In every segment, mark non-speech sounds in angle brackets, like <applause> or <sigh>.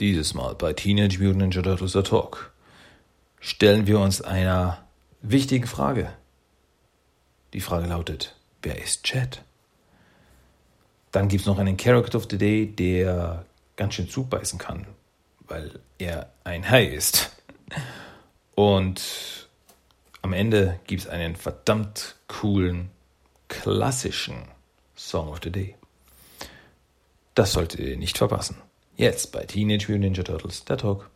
Dieses Mal bei Teenage Mutant Ninja Turtles The Talk stellen wir uns einer wichtigen Frage. Die Frage lautet, wer ist Chad? Dann gibt es noch einen Character of the Day, der ganz schön zubeißen kann, weil er ein Hai ist. Und am Ende gibt es einen verdammt coolen, klassischen Song of the Day. Das solltet ihr nicht verpassen. Jetzt bei Teenage Mutant Ninja Turtles, der Talk.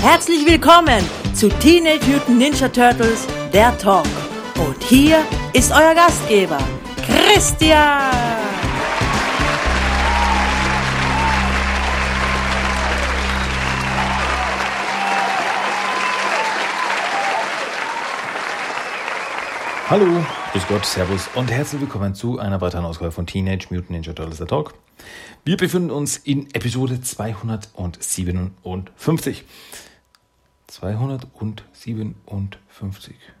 Herzlich willkommen zu Teenage Mutant Ninja Turtles, der Talk. Und hier ist euer Gastgeber, Christian. Hallo, grüß Gott, Servus und herzlich willkommen zu einer weiteren Ausgabe von Teenage Mutant Ninja Turtles The Talk. Wir befinden uns in Episode 257. 257.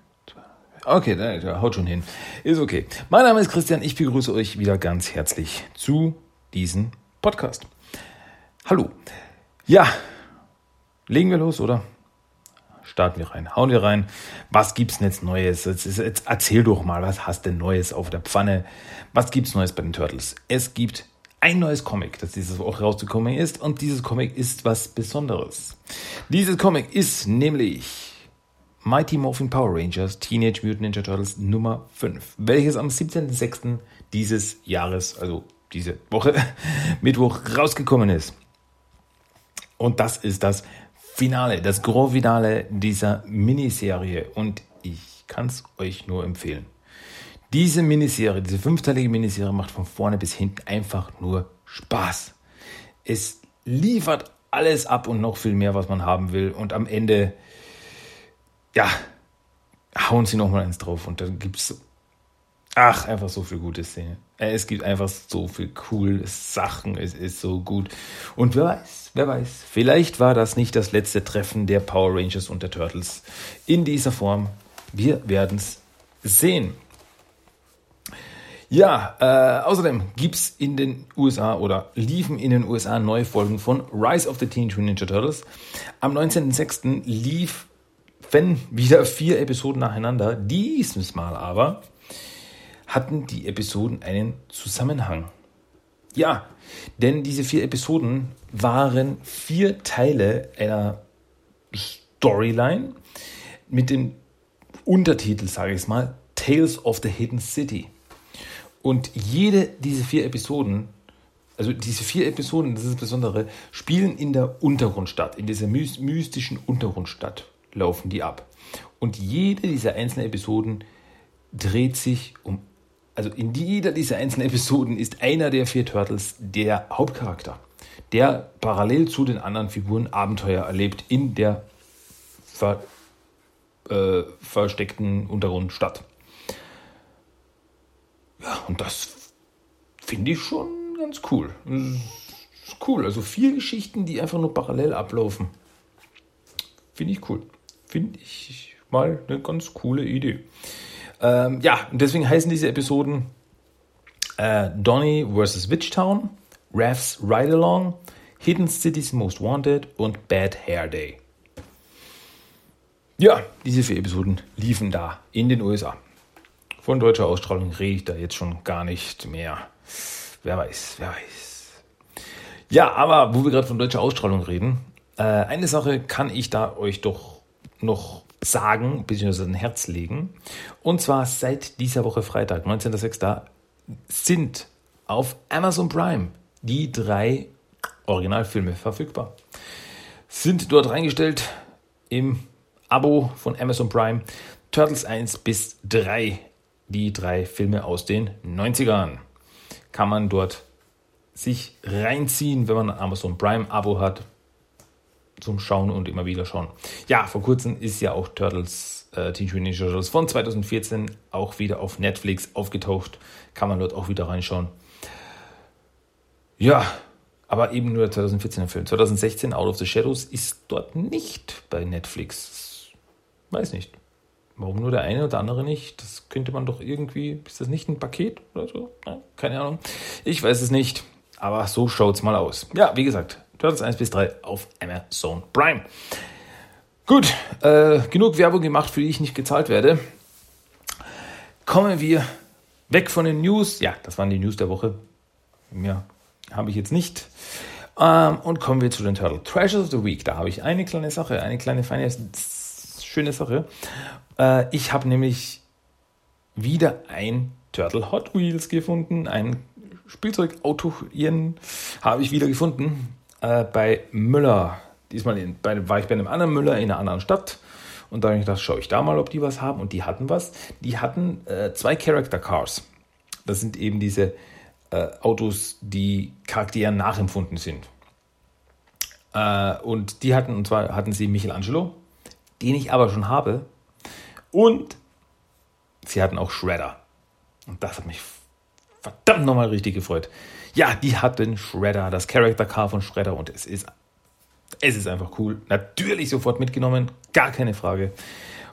Okay, da, da, haut schon hin. Ist okay. Mein Name ist Christian, ich begrüße euch wieder ganz herzlich zu diesem Podcast. Hallo. Ja, legen wir los, oder? Starten wir rein, hauen wir rein. Was gibt's denn jetzt Neues? Jetzt, jetzt erzähl doch mal, was hast denn Neues auf der Pfanne? Was gibt's Neues bei den Turtles? Es gibt ein neues Comic, das dieses Woche rausgekommen ist und dieses Comic ist was Besonderes. Dieses Comic ist nämlich Mighty Morphin Power Rangers Teenage Mutant Ninja Turtles Nummer 5, welches am 17.06. dieses Jahres, also diese Woche, <laughs> Mittwoch rausgekommen ist. Und das ist das Finale, das Grand Finale dieser Miniserie und ich kann es euch nur empfehlen. Diese Miniserie, diese fünfteilige Miniserie macht von vorne bis hinten einfach nur Spaß. Es liefert alles ab und noch viel mehr, was man haben will und am Ende ja, hauen sie nochmal eins drauf und dann gibt's, ach, einfach so viel gute Szene. Äh, es gibt einfach so viel coole Sachen, es ist so gut. Und wer weiß, wer weiß, vielleicht war das nicht das letzte Treffen der Power Rangers und der Turtles in dieser Form. Wir werden's sehen. Ja, äh, außerdem gibt's in den USA oder liefen in den USA neue Folgen von Rise of the Teenage Mutant Ninja Turtles. Am 19.06. lief wenn wieder vier Episoden nacheinander. Dieses Mal aber hatten die Episoden einen Zusammenhang. Ja, denn diese vier Episoden waren vier Teile einer Storyline mit dem Untertitel, sage ich es mal, Tales of the Hidden City. Und jede dieser vier Episoden, also diese vier Episoden, das ist das Besondere, spielen in der Untergrundstadt, in dieser mystischen Untergrundstadt laufen die ab. Und jede dieser einzelnen Episoden dreht sich um, also in jeder dieser einzelnen Episoden ist einer der vier Turtles der Hauptcharakter, der parallel zu den anderen Figuren Abenteuer erlebt in der ver, äh, versteckten Untergrundstadt. Ja, und das finde ich schon ganz cool. cool. Also vier Geschichten, die einfach nur parallel ablaufen. Finde ich cool. Finde ich mal eine ganz coole Idee. Ähm, ja, und deswegen heißen diese Episoden äh, Donny vs. Witchtown, Raph's Ride Along, Hidden Cities Most Wanted und Bad Hair Day. Ja, diese vier Episoden liefen da in den USA. Von deutscher Ausstrahlung rede ich da jetzt schon gar nicht mehr. Wer weiß, wer weiß. Ja, aber wo wir gerade von deutscher Ausstrahlung reden, äh, eine Sache kann ich da euch doch noch sagen, bzw. ein Herz legen. Und zwar seit dieser Woche Freitag, 19.06. sind auf Amazon Prime die drei Originalfilme verfügbar. Sind dort reingestellt im Abo von Amazon Prime Turtles 1 bis 3, die drei Filme aus den 90ern. Kann man dort sich reinziehen, wenn man ein Amazon Prime Abo hat zum Schauen und immer wieder schauen. Ja, vor kurzem ist ja auch Turtles äh, Teenage Mutant Ninja Turtles von 2014 auch wieder auf Netflix aufgetaucht. Kann man dort auch wieder reinschauen. Ja, aber eben nur der 2014er Film. 2016 Out of the Shadows ist dort nicht bei Netflix. Weiß nicht. Warum nur der eine und der andere nicht? Das könnte man doch irgendwie. Ist das nicht ein Paket oder so? Keine Ahnung. Ich weiß es nicht. Aber so schaut's mal aus. Ja, wie gesagt, Turtles 1 bis 3 auf Amazon Prime. Gut, äh, genug Werbung gemacht, für die ich nicht gezahlt werde. Kommen wir weg von den News. Ja, das waren die News der Woche. Ja, habe ich jetzt nicht. Ähm, und kommen wir zu den Turtle Treasures of the Week. Da habe ich eine kleine Sache, eine kleine feine, schöne Sache. Äh, ich habe nämlich wieder ein Turtle Hot Wheels gefunden, ein Spielzeugauto habe ich wieder gefunden äh, bei Müller. Diesmal in, bei, war ich bei einem anderen Müller in einer anderen Stadt. Und da habe ich gedacht, schaue ich da mal, ob die was haben. Und die hatten was. Die hatten äh, zwei Character Cars. Das sind eben diese äh, Autos, die Charakteren nachempfunden sind. Äh, und die hatten, und zwar hatten sie Michelangelo, den ich aber schon habe. Und sie hatten auch Shredder. Und das hat mich verdammt nochmal richtig gefreut. Ja, die hatten Shredder, das Character Car von Shredder und es ist, es ist einfach cool. Natürlich sofort mitgenommen, gar keine Frage.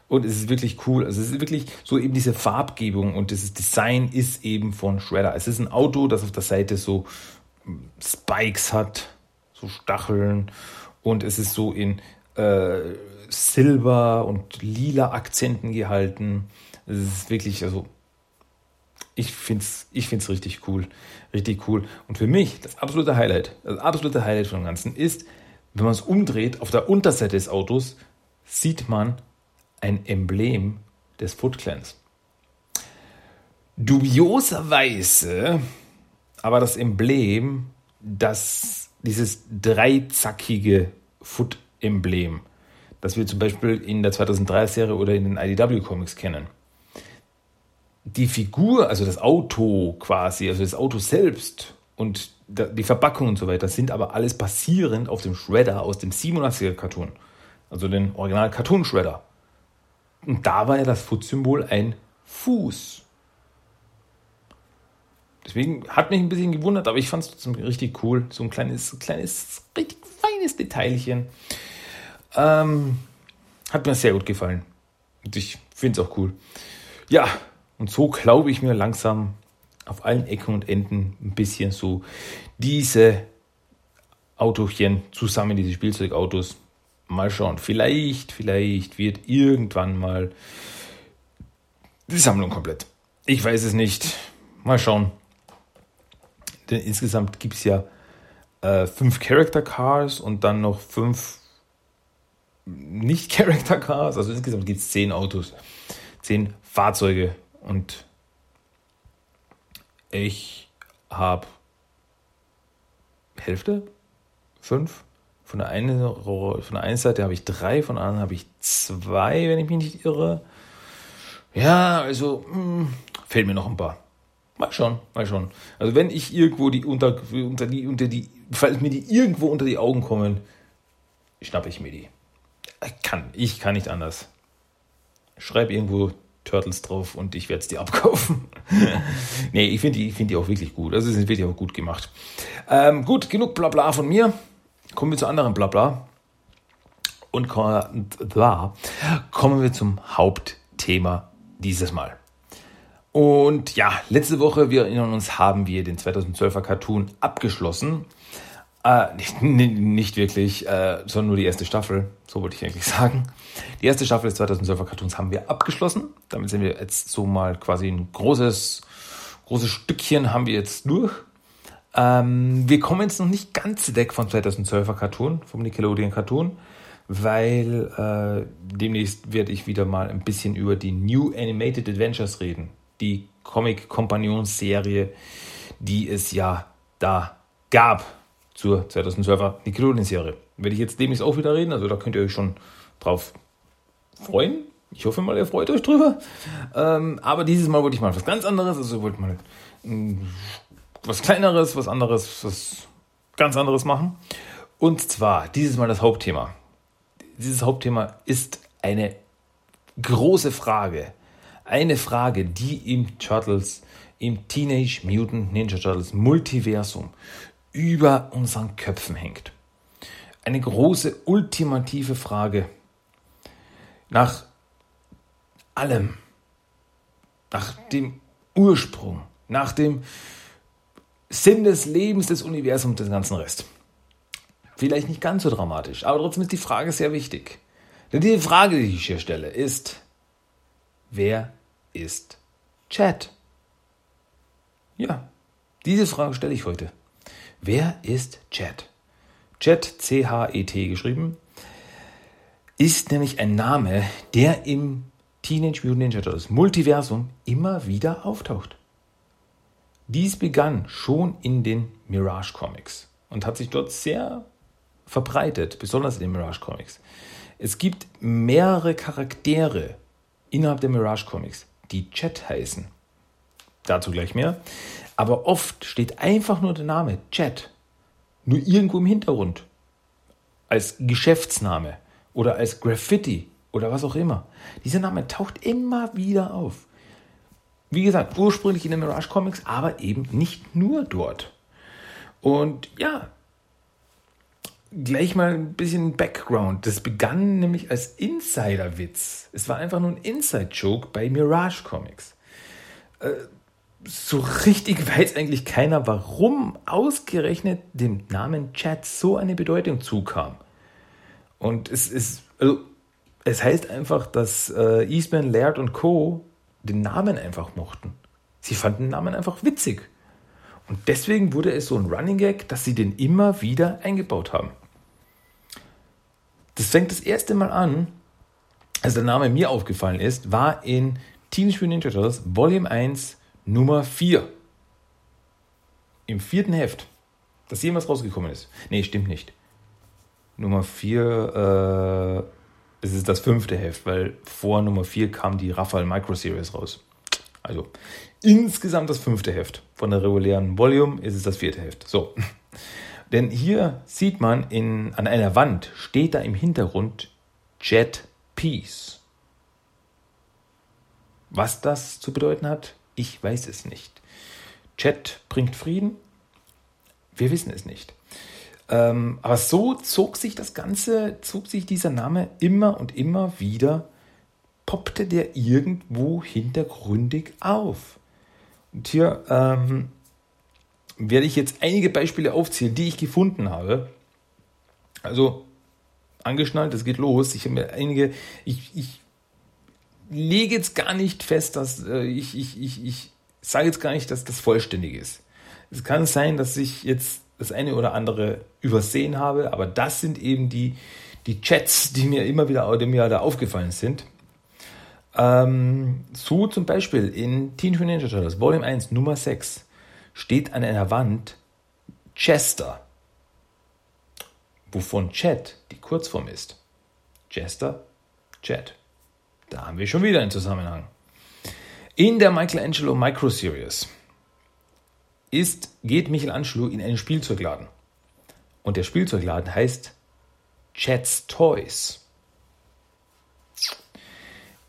Und es ist wirklich cool. Also es ist wirklich so eben diese Farbgebung und dieses Design ist eben von Shredder. Es ist ein Auto, das auf der Seite so hm, Spikes hat, so Stacheln und es ist so in äh, Silber und lila Akzenten gehalten. Es ist wirklich, also ich finde es ich find's richtig cool. Richtig cool. Und für mich, das absolute Highlight, das absolute Highlight von dem Ganzen ist, wenn man es umdreht, auf der Unterseite des Autos sieht man ein Emblem des Foot Clans. Dubioserweise aber das Emblem, das, dieses dreizackige Foot-Emblem, das wir zum Beispiel in der 2003-Serie oder in den IDW-Comics kennen. Die Figur, also das Auto quasi, also das Auto selbst und die Verpackung und so weiter, sind aber alles basierend auf dem Shredder aus dem 87er Cartoon. Also den Original Cartoon Shredder. Und da war ja das Foot-Symbol ein Fuß. Deswegen hat mich ein bisschen gewundert, aber ich fand es trotzdem richtig cool. So ein kleines, kleines, richtig feines Detailchen. Ähm, hat mir sehr gut gefallen. Und ich finde es auch cool. Ja, und so glaube ich mir langsam auf allen Ecken und Enden ein bisschen so diese Autochen zusammen, diese Spielzeugautos, Mal schauen. Vielleicht, vielleicht wird irgendwann mal die Sammlung komplett. Ich weiß es nicht. Mal schauen. Denn insgesamt gibt es ja äh, fünf Character Cars und dann noch fünf nicht Character Cars. Also insgesamt gibt es zehn Autos, zehn Fahrzeuge und ich habe Hälfte, fünf von der einen, von der einen Seite habe ich drei, von der anderen habe ich zwei, wenn ich mich nicht irre. Ja, also mh, hm, fehlen mir noch ein paar. Mal schauen, mal schauen. Also wenn ich irgendwo die unter, unter die, unter die, falls mir die irgendwo unter die Augen kommen, schnappe ich mir die. Ich kann, ich kann nicht anders. Schreib irgendwo Turtles drauf und ich werde es dir abkaufen. <laughs> nee, ich finde die, find die auch wirklich gut. Also sie sind wirklich auch gut gemacht. Ähm, gut, genug Blabla von mir. Kommen wir zu anderen Blabla. Und da kommen wir zum Hauptthema dieses Mal. Und ja, letzte Woche, wir erinnern uns, haben wir den 2012er Cartoon abgeschlossen. Äh, nicht, <laughs> nicht, wirklich, äh, sondern nur die erste Staffel. So wollte ich eigentlich sagen. Die erste Staffel des 2012er Cartoons haben wir abgeschlossen. Damit sind wir jetzt so mal quasi ein großes, großes Stückchen haben wir jetzt durch. Ähm, wir kommen jetzt noch nicht ganz weg vom 2012er Cartoon, vom Nickelodeon Cartoon, weil äh, demnächst werde ich wieder mal ein bisschen über die New Animated Adventures reden. Die Comic-Kompagnon-Serie, die es ja da gab zur 2012er Nickelodeon-Serie. Werde ich jetzt demnächst auch wieder reden, also da könnt ihr euch schon drauf freuen. Ich hoffe mal, ihr freut euch drüber. Ähm, aber dieses Mal wollte ich mal was ganz anderes. Also ich wollte mal was Kleineres, was anderes, was ganz anderes machen. Und zwar dieses Mal das Hauptthema. Dieses Hauptthema ist eine große Frage. Eine Frage, die im Turtles, im Teenage Mutant Ninja Turtles Multiversum über unseren Köpfen hängt. Eine große, ultimative Frage. Nach allem, nach dem Ursprung, nach dem Sinn des Lebens, des Universums, des ganzen Rest. Vielleicht nicht ganz so dramatisch, aber trotzdem ist die Frage sehr wichtig. Denn die Frage, die ich hier stelle, ist, wer ist Chat? Ja, diese Frage stelle ich heute. Wer ist Chat? Chat, C-H-E-T geschrieben, ist nämlich ein Name, der im Teenage Mutant Ninja Turtles Multiversum immer wieder auftaucht. Dies begann schon in den Mirage Comics und hat sich dort sehr verbreitet, besonders in den Mirage Comics. Es gibt mehrere Charaktere innerhalb der Mirage Comics, die Chat heißen. Dazu gleich mehr. Aber oft steht einfach nur der Name Chat nur irgendwo im Hintergrund. Als Geschäftsname oder als Graffiti oder was auch immer. Dieser Name taucht immer wieder auf. Wie gesagt, ursprünglich in den Mirage Comics, aber eben nicht nur dort. Und ja, gleich mal ein bisschen Background. Das begann nämlich als Insider-Witz. Es war einfach nur ein Inside-Joke bei Mirage Comics. Äh, so richtig weiß eigentlich keiner, warum ausgerechnet dem Namen Chat so eine Bedeutung zukam. Und es ist, also, es heißt einfach, dass äh, Eastman, Laird und Co. den Namen einfach mochten. Sie fanden den Namen einfach witzig. Und deswegen wurde es so ein Running Gag, dass sie den immer wieder eingebaut haben. Das fängt das erste Mal an, als der Name mir aufgefallen ist, war in Teenage Mutant Ninja Turtles Volume 1 Nummer 4. Im vierten Heft, das jemals rausgekommen ist. Nee, stimmt nicht. Nummer 4, äh, es ist das fünfte Heft, weil vor Nummer 4 kam die Raphael Micro Series raus. Also insgesamt das fünfte Heft. Von der regulären Volume ist es das vierte Heft. So. <laughs> Denn hier sieht man in, an einer Wand, steht da im Hintergrund Jet Peace. Was das zu bedeuten hat, ich weiß es nicht. Chat bringt Frieden? Wir wissen es nicht. Ähm, aber so zog sich das Ganze, zog sich dieser Name immer und immer wieder, poppte der irgendwo hintergründig auf. Und hier ähm, werde ich jetzt einige Beispiele aufzählen, die ich gefunden habe. Also angeschnallt, es geht los. Ich habe mir einige, ich, ich lege jetzt gar nicht fest, dass äh, ich, ich, ich, ich sage jetzt gar nicht, dass das vollständig ist. Es kann sein, dass ich jetzt das eine oder andere übersehen habe, aber das sind eben die, die Chats, die mir immer wieder die mir da aufgefallen sind. Ähm, so zum Beispiel in Teen Mutant Ninja Turtles Volume 1 Nummer 6 steht an einer Wand Chester, wovon Chat die Kurzform ist. Chester, Chat. Da haben wir schon wieder einen Zusammenhang. In der Michelangelo Micro Series ist, geht Michelangelo in einen Spielzeugladen. Und der Spielzeugladen heißt Chat's Toys.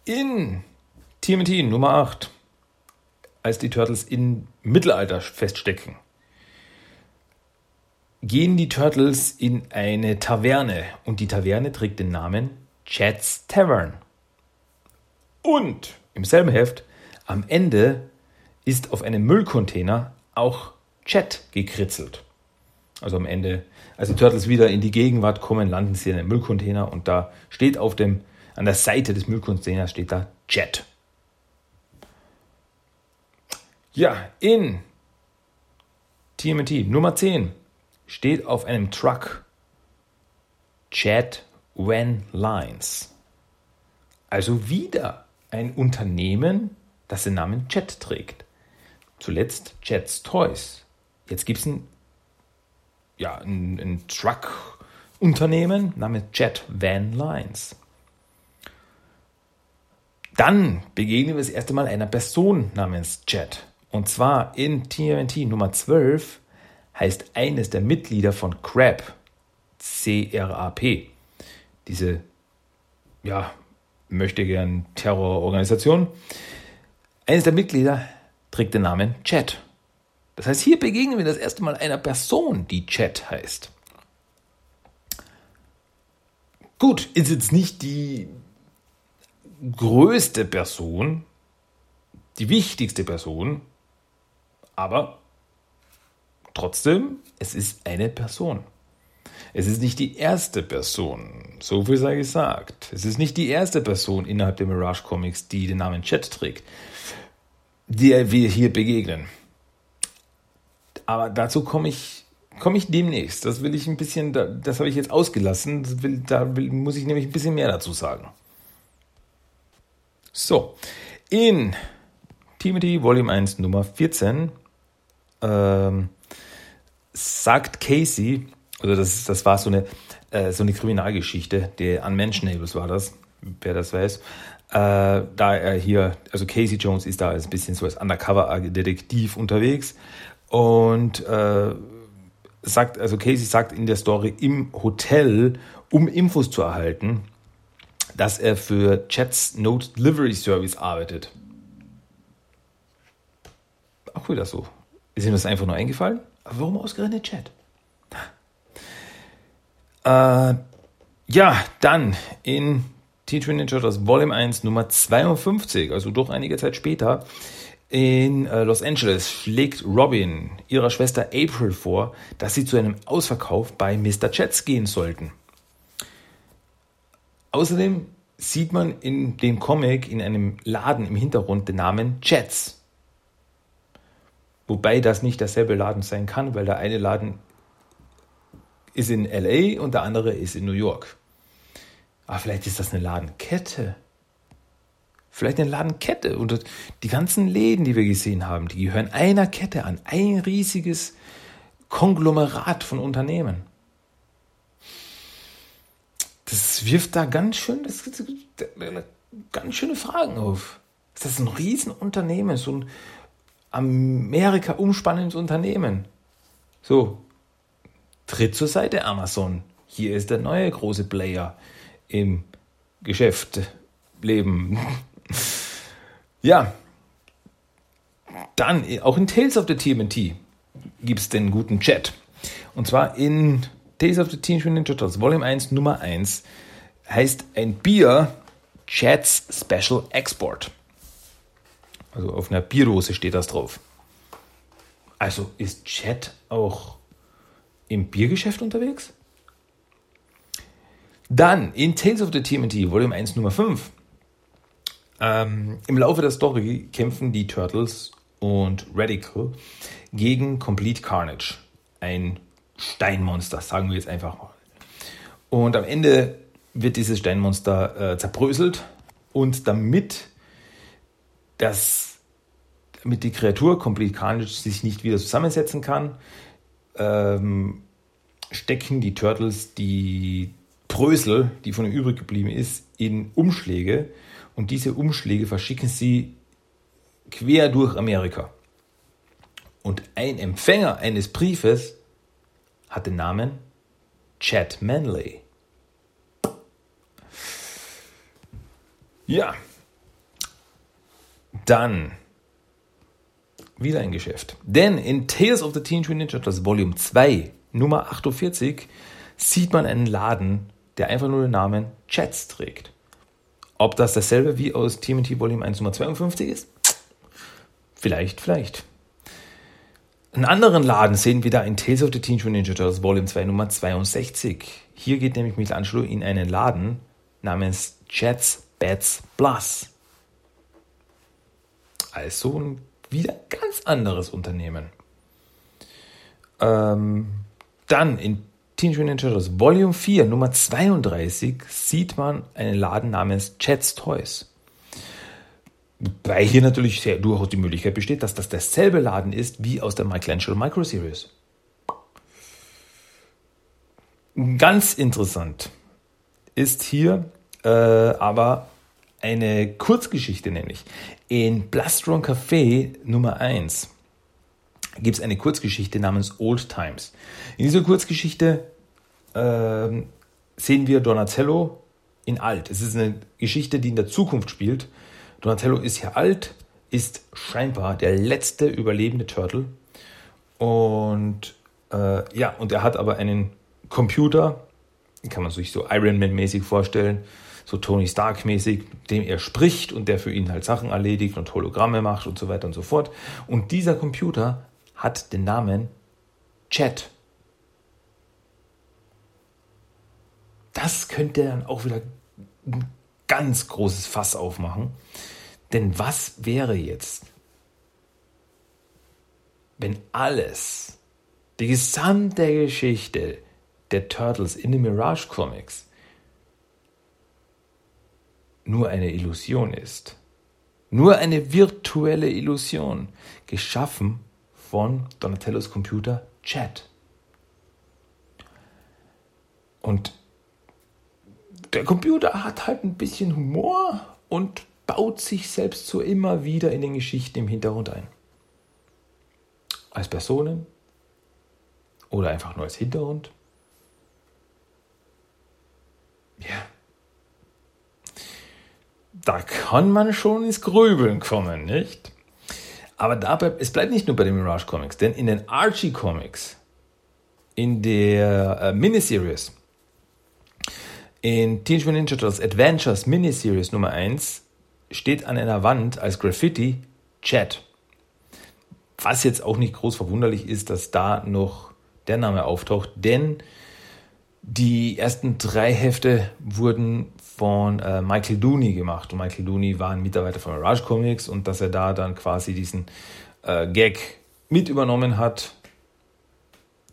In TMT Nummer 8, als die Turtles im Mittelalter feststecken, gehen die Turtles in eine Taverne und die Taverne trägt den Namen Chat's Tavern. Und im selben Heft, am Ende, ist auf einem Müllcontainer auch Chat gekritzelt. Also am Ende, als die Turtles wieder in die Gegenwart kommen, landen sie in einem Müllcontainer und da steht auf dem, an der Seite des Müllcontainers steht da Chat. Ja, in TMT Nummer 10 steht auf einem Truck Chat When Lines. Also wieder ein Unternehmen, das den Namen Jet trägt. Zuletzt Jet's Toys. Jetzt gibt es ein, ja, ein, ein Truck-Unternehmen namens Jet Van Lines. Dann begegnen wir das erste Mal einer Person namens Jet. Und zwar in TNT Nummer 12 heißt eines der Mitglieder von CRAP, C-R-A-P, diese ja, möchte gern Terrororganisation. Eines der Mitglieder trägt den Namen Chat. Das heißt, hier begegnen wir das erste Mal einer Person, die Chat heißt. Gut, ist jetzt nicht die größte Person, die wichtigste Person, aber trotzdem, es ist eine Person. Es ist nicht die erste Person, so viel sei gesagt. Es ist nicht die erste Person innerhalb der Mirage Comics, die den Namen Chat trägt, der wir hier begegnen. Aber dazu komme ich, komme ich demnächst. Das will ich ein bisschen, das habe ich jetzt ausgelassen. Will, da will, muss ich nämlich ein bisschen mehr dazu sagen. So, in Timothy Volume 1 Nummer 14 ähm, sagt Casey, also das, das war so eine, äh, so eine Kriminalgeschichte, der Unmentionables war das, wer das weiß. Äh, da er hier, also Casey Jones ist da ein bisschen so als Undercover-Detektiv unterwegs und äh, sagt, also Casey sagt in der Story im Hotel, um Infos zu erhalten, dass er für Chats Note Delivery Service arbeitet. Auch wieder so. Ist ihm das einfach nur eingefallen? Aber warum ausgerechnet Chat? Äh, ja, dann in T-Twin Ninja Turtles Volume 1 Nummer 52, also doch einige Zeit später, in äh, Los Angeles schlägt Robin ihrer Schwester April vor, dass sie zu einem Ausverkauf bei Mr. Chats gehen sollten. Außerdem sieht man in dem Comic in einem Laden im Hintergrund den Namen Chats. Wobei das nicht derselbe Laden sein kann, weil der eine Laden ist in LA und der andere ist in New York. Aber vielleicht ist das eine Ladenkette. Vielleicht eine Ladenkette. Und die ganzen Läden, die wir gesehen haben, die gehören einer Kette an. Ein riesiges Konglomerat von Unternehmen. Das wirft da ganz schön, das, ganz schöne Fragen auf. Ist das ein Riesenunternehmen, so ein Amerika umspannendes Unternehmen? So, tritt zur Seite Amazon. Hier ist der neue große Player im Geschäft, Leben. ja. Dann, auch in Tales of the TMNT gibt es den guten Chat. Und zwar in Tales of the Teenage Mutant Ninja Turtles Volume 1 Nummer 1 heißt ein Bier Chats Special Export. Also auf einer Bierdose steht das drauf. Also ist Chat auch im Biergeschäft unterwegs? Dann in Tales of the TMNT, Volume 1, Nummer 5. Ähm, Im Laufe der Story kämpfen die Turtles und Radical gegen Complete Carnage. Ein Steinmonster, sagen wir jetzt einfach mal. Und am Ende wird dieses Steinmonster äh, zerbröselt und damit das damit die Kreatur Complete Carnage sich nicht wieder zusammensetzen kann, ähm, stecken die Turtles die Brösel, die von ihm übrig geblieben ist, in Umschläge und diese Umschläge verschicken sie quer durch Amerika. Und ein Empfänger eines Briefes hat den Namen Chad Manley. Ja, dann wieder ein Geschäft. Denn in Tales of the Teenage Mutant Ninja Turtles Volume 2, Nummer 48, sieht man einen Laden, der einfach nur den Namen Chats trägt. Ob das dasselbe wie aus TMT Volume 1 Nummer 52 ist? Vielleicht, vielleicht. Einen anderen Laden sehen wir da in Tales of the Teenage Mutant Ninja Turtles Volume 2 Nummer 62. Hier geht nämlich Michelangelo in einen Laden namens Chats Bats Plus. Also ein wieder ganz anderes Unternehmen. Ähm, dann in Teenage Mutant Ninja Turtles Volume 4, Nummer 32, sieht man einen Laden namens Chats Toys. Wobei hier natürlich sehr durchaus die Möglichkeit besteht, dass das derselbe Laden ist wie aus der Michelangelo Micro Series. Ganz interessant ist hier äh, aber eine Kurzgeschichte nämlich. In Blastron Café Nummer 1 gibt es eine Kurzgeschichte namens Old Times. In dieser Kurzgeschichte äh, sehen wir Donatello in alt. Es ist eine Geschichte, die in der Zukunft spielt. Donatello ist hier alt, ist scheinbar der letzte überlebende Turtle. Und äh, ja, und er hat aber einen Computer, kann man sich so Iron Man-mäßig vorstellen, so Tony Stark-mäßig, dem er spricht und der für ihn halt Sachen erledigt und Hologramme macht und so weiter und so fort. Und dieser Computer hat den Namen Chat. Das könnte dann auch wieder ein ganz großes Fass aufmachen. Denn was wäre jetzt, wenn alles, die gesamte Geschichte der Turtles in den Mirage Comics nur eine Illusion ist? Nur eine virtuelle Illusion, geschaffen von Donatellos Computer Chat. Und der Computer hat halt ein bisschen Humor und baut sich selbst so immer wieder in den Geschichten im Hintergrund ein. Als Personen oder einfach nur als Hintergrund. Ja. Da kann man schon ins Grübeln kommen, nicht? Aber dabei, es bleibt nicht nur bei den Mirage Comics, denn in den Archie Comics, in der äh, Miniseries, in Teenage Mutant Ninja Turtles Adventures Miniseries Nummer 1 steht an einer Wand als Graffiti Chat. Was jetzt auch nicht groß verwunderlich ist, dass da noch der Name auftaucht, denn die ersten drei Hefte wurden von äh, Michael Dooney gemacht. Und Michael Dooney war ein Mitarbeiter von Mirage Comics und dass er da dann quasi diesen äh, Gag mit übernommen hat,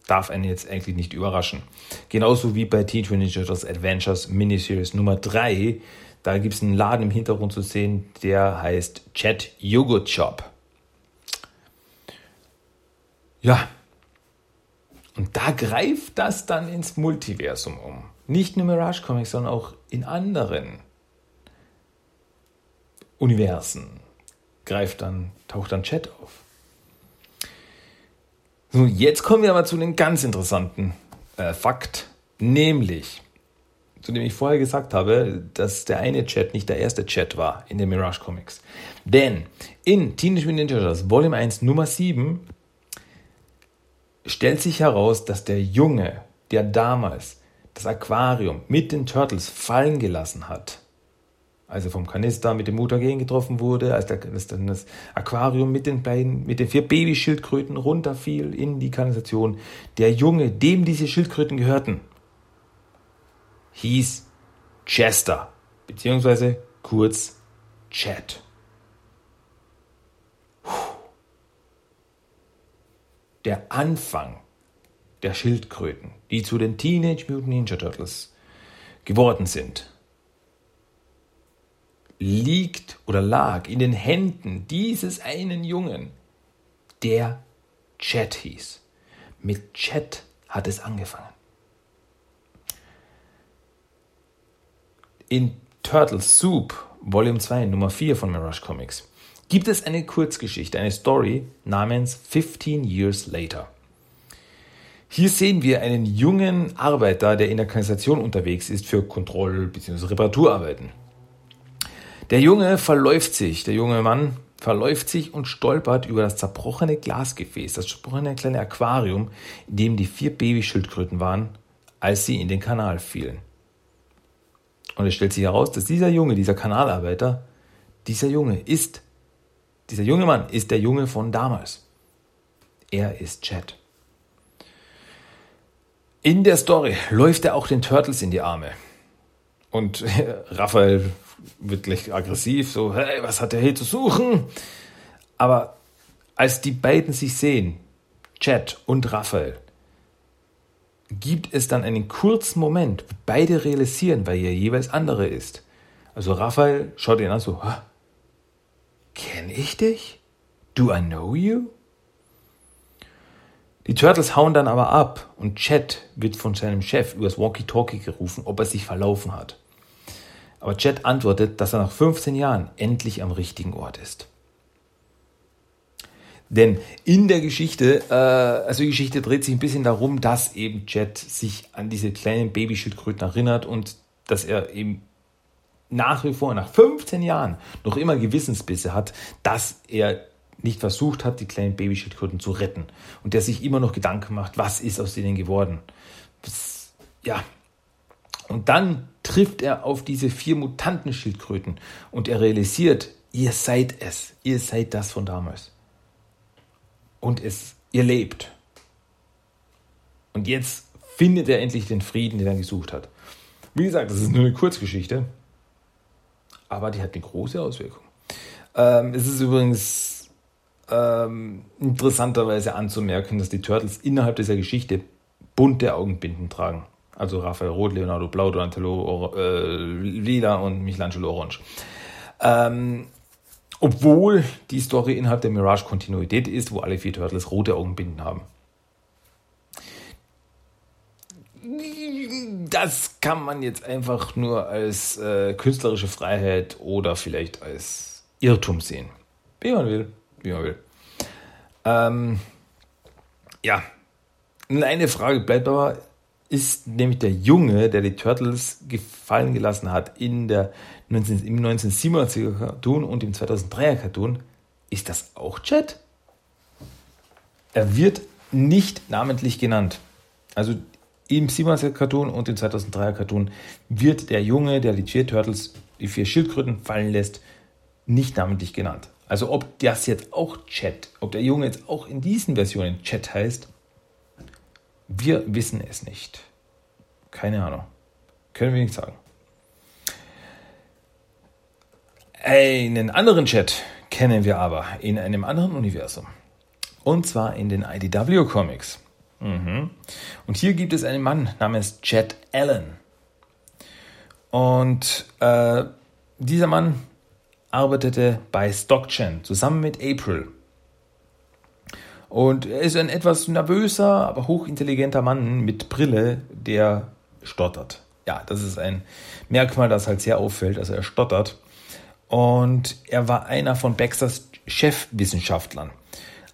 darf einen jetzt eigentlich nicht überraschen. Genauso wie bei Teenage Mutant Ninja Turtles Adventures Miniseries Nummer 3. Da gibt es einen Laden im Hintergrund zu sehen, der heißt Chat Yogurt Shop. Ja. Und da greift das dann ins Multiversum um. Nicht nur Mirage Comics, sondern auch in anderen Universen greift dann, taucht dann Chat auf. So, jetzt kommen wir aber zu einem ganz interessanten äh, Fakt, nämlich, zu dem ich vorher gesagt habe, dass der eine Chat nicht der erste Chat war in den Mirage Comics. Denn in Teenage Mutant Ninja Turtles Volume 1 Nummer 7 stellt sich heraus, dass der Junge, der damals das Aquarium mit den Turtles fallen gelassen hat, als er vom Kanister mit dem Mutagen getroffen wurde, als, der, als dann das Aquarium mit den beiden, mit den vier Babyschildkröten runterfiel in die Kanalisation. Der Junge, dem diese Schildkröten gehörten, hieß Chester, beziehungsweise kurz Chad. Der Anfang der Schildkröten, die zu den Teenage Mutant Ninja Turtles geworden sind, liegt oder lag in den Händen dieses einen Jungen, der Chet hieß. Mit Chet hat es angefangen. In Turtle Soup, Volume 2, Nummer 4 von Mirage Comics, gibt es eine Kurzgeschichte, eine Story namens 15 Years Later. Hier sehen wir einen jungen Arbeiter, der in der Kanalisation unterwegs ist für Kontroll- bzw. Reparaturarbeiten. Der Junge verläuft sich, der junge Mann verläuft sich und stolpert über das zerbrochene Glasgefäß, das zerbrochene kleine Aquarium, in dem die vier Babyschildkröten waren, als sie in den Kanal fielen. Und es stellt sich heraus, dass dieser Junge, dieser Kanalarbeiter, dieser Junge ist, dieser junge Mann ist der Junge von damals. Er ist Chad. In der Story läuft er auch den Turtles in die Arme. Und <laughs> Raphael wird gleich aggressiv, so, hey, was hat der hier zu suchen? Aber als die beiden sich sehen, Chad und Raphael, gibt es dann einen kurzen Moment, wo beide realisieren, weil er jeweils andere ist. Also Raphael schaut ihn an so, kenne ich dich? Do I know you? Die Turtles hauen dann aber ab und Chad wird von seinem Chef übers Walkie-Talkie gerufen, ob er sich verlaufen hat. Aber Chad antwortet, dass er nach 15 Jahren endlich am richtigen Ort ist. Denn in der Geschichte, äh, also die Geschichte dreht sich ein bisschen darum, dass eben Chad sich an diese kleinen Babyschildkröten erinnert und dass er eben nach wie vor, nach 15 Jahren, noch immer Gewissensbisse hat, dass er nicht versucht hat, die kleinen Babyschildkröten zu retten. Und der sich immer noch Gedanken macht, was ist aus denen geworden. Das, ja. Und dann trifft er auf diese vier Mutantenschildkröten und er realisiert, ihr seid es. Ihr seid das von damals. Und es, ihr lebt. Und jetzt findet er endlich den Frieden, den er gesucht hat. Wie gesagt, das ist nur eine Kurzgeschichte, aber die hat eine große Auswirkung. Ähm, es ist übrigens ähm, interessanterweise anzumerken, dass die Turtles innerhalb dieser Geschichte bunte Augenbinden tragen. Also Raphael Rot, Leonardo Blau, Donatello äh, Lila und Michelangelo Orange. Ähm, obwohl die Story innerhalb der Mirage Kontinuität ist, wo alle vier Turtles rote Augenbinden haben. das kann man jetzt einfach nur als äh, künstlerische Freiheit oder vielleicht als Irrtum sehen. Wie man will, wie man will. Ähm, ja, eine Frage bleibt aber, ist nämlich der Junge, der die Turtles gefallen gelassen hat in der 19, im 1987er Cartoon und im 2003er Cartoon, ist das auch Chat? Er wird nicht namentlich genannt. Also im 87er Cartoon und im 2003er Cartoon wird der Junge, der die Vier Turtles, die vier Schildkröten fallen lässt, nicht namentlich genannt. Also ob das jetzt auch Chat, ob der Junge jetzt auch in diesen Versionen Chat heißt, wir wissen es nicht. Keine Ahnung. Können wir nicht sagen. Einen anderen Chat kennen wir aber in einem anderen Universum. Und zwar in den IDW Comics. Mhm. Und hier gibt es einen Mann namens Chet Allen. Und äh, dieser Mann arbeitete bei StockChan zusammen mit April. Und er ist ein etwas nervöser, aber hochintelligenter Mann mit Brille, der stottert. Ja, das ist ein Merkmal, das halt sehr auffällt. Also er stottert. Und er war einer von Baxters Chefwissenschaftlern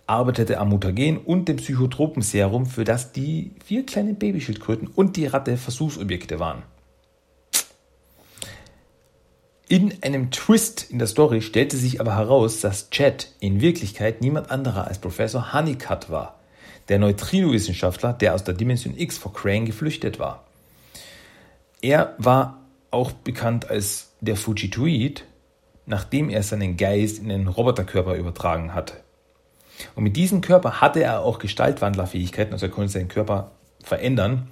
arbeitete am Mutagen und dem Psychotropenserum, für das die vier kleinen Babyschildkröten und die Ratte Versuchsobjekte waren. In einem Twist in der Story stellte sich aber heraus, dass Chad in Wirklichkeit niemand anderer als Professor Honeycutt war, der Neutrino-Wissenschaftler, der aus der Dimension X vor Crane geflüchtet war. Er war auch bekannt als der Fujitoid, nachdem er seinen Geist in den Roboterkörper übertragen hatte. Und mit diesem Körper hatte er auch Gestaltwandlerfähigkeiten, also er konnte seinen Körper verändern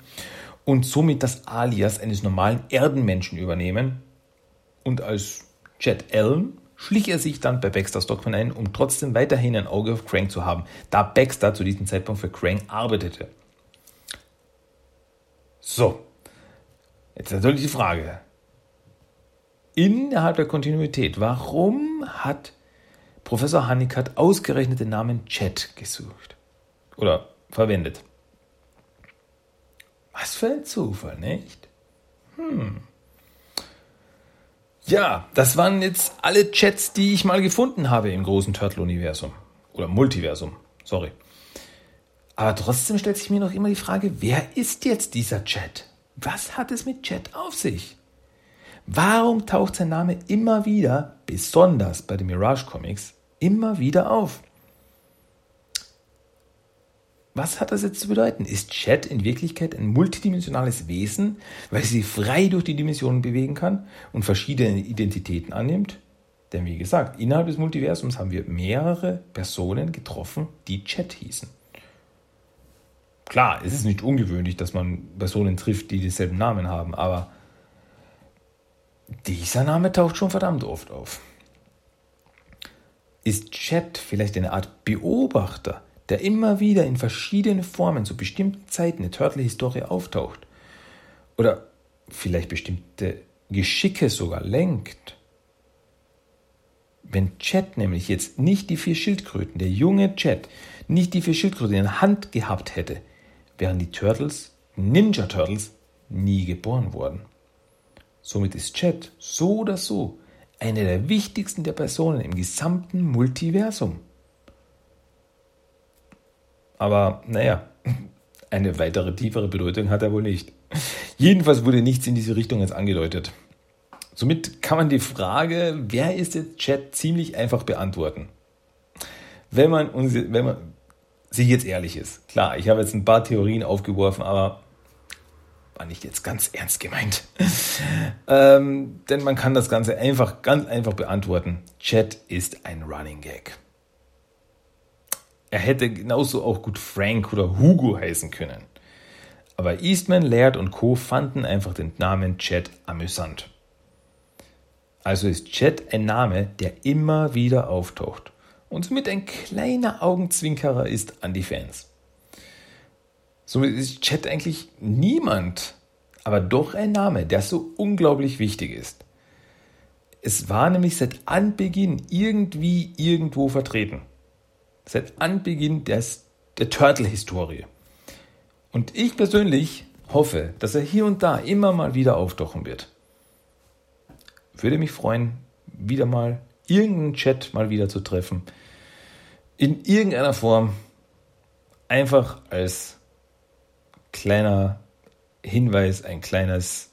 und somit das Alias eines normalen Erdenmenschen übernehmen. Und als Jet Allen schlich er sich dann bei Baxter Stockman ein, um trotzdem weiterhin ein Auge auf Crank zu haben, da Baxter zu diesem Zeitpunkt für Crank arbeitete. So, jetzt natürlich die Frage. Innerhalb der Kontinuität, warum hat Professor hat ausgerechnet den Namen Chat gesucht oder verwendet. Was für ein Zufall, nicht? Hm. Ja, das waren jetzt alle Chats, die ich mal gefunden habe im großen Turtle-Universum. Oder Multiversum, sorry. Aber trotzdem stellt sich mir noch immer die Frage, wer ist jetzt dieser Chat? Was hat es mit Chat auf sich? Warum taucht sein Name immer wieder, besonders bei den Mirage Comics, immer wieder auf? Was hat das jetzt zu bedeuten? Ist Chat in Wirklichkeit ein multidimensionales Wesen, weil sie frei durch die Dimensionen bewegen kann und verschiedene Identitäten annimmt? Denn wie gesagt, innerhalb des Multiversums haben wir mehrere Personen getroffen, die Chat hießen. Klar, es ist nicht ungewöhnlich, dass man Personen trifft, die denselben Namen haben, aber dieser Name taucht schon verdammt oft auf. Ist Chat vielleicht eine Art Beobachter, der immer wieder in verschiedenen Formen zu bestimmten Zeiten der Turtle-Historie auftaucht? Oder vielleicht bestimmte Geschicke sogar lenkt? Wenn Chat nämlich jetzt nicht die vier Schildkröten, der junge Chat, nicht die vier Schildkröten in der Hand gehabt hätte, wären die Turtles, Ninja Turtles, nie geboren worden. Somit ist Chat so oder so eine der wichtigsten der Personen im gesamten Multiversum. Aber naja, eine weitere tiefere Bedeutung hat er wohl nicht. Jedenfalls wurde nichts in diese Richtung jetzt angedeutet. Somit kann man die Frage, wer ist jetzt Chat, ziemlich einfach beantworten. Wenn man, wenn man sich jetzt ehrlich ist. Klar, ich habe jetzt ein paar Theorien aufgeworfen, aber war nicht jetzt ganz ernst gemeint. ähm, denn man kann das Ganze einfach, ganz einfach beantworten. Chat ist ein Running Gag. Er hätte genauso auch gut Frank oder Hugo heißen können. Aber Eastman, Laird und Co. fanden einfach den Namen Chat amüsant. Also ist Chat ein Name, der immer wieder auftaucht und somit ein kleiner Augenzwinkerer ist an die Fans. Somit ist Chat eigentlich niemand, aber doch ein Name, der so unglaublich wichtig ist. Es war nämlich seit Anbeginn irgendwie irgendwo vertreten. Seit Anbeginn des, der Turtle-Historie. Und ich persönlich hoffe, dass er hier und da immer mal wieder auftauchen wird. Würde mich freuen, wieder mal irgendeinen Chat mal wieder zu treffen in irgendeiner Form einfach als kleiner Hinweis, ein kleines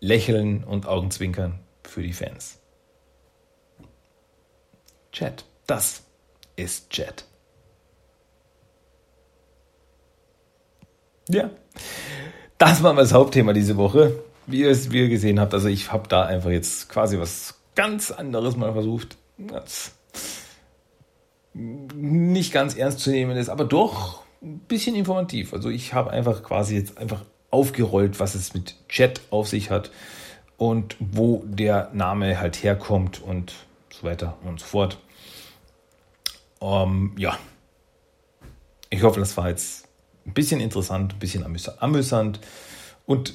Lächeln und Augenzwinkern für die Fans. Chat, das ist Chat. Ja, das war das Hauptthema diese Woche. Wie ihr es wie ihr gesehen habt, also ich habe da einfach jetzt quasi was ganz anderes mal versucht. Das nicht ganz ernst zu nehmen ist, aber doch ein bisschen informativ. Also ich habe einfach quasi jetzt einfach aufgerollt, was es mit Chat auf sich hat und wo der Name halt herkommt und so weiter und so fort. Um, ähm, ja, ich hoffe, das war jetzt ein bisschen interessant, ein bisschen amüsant und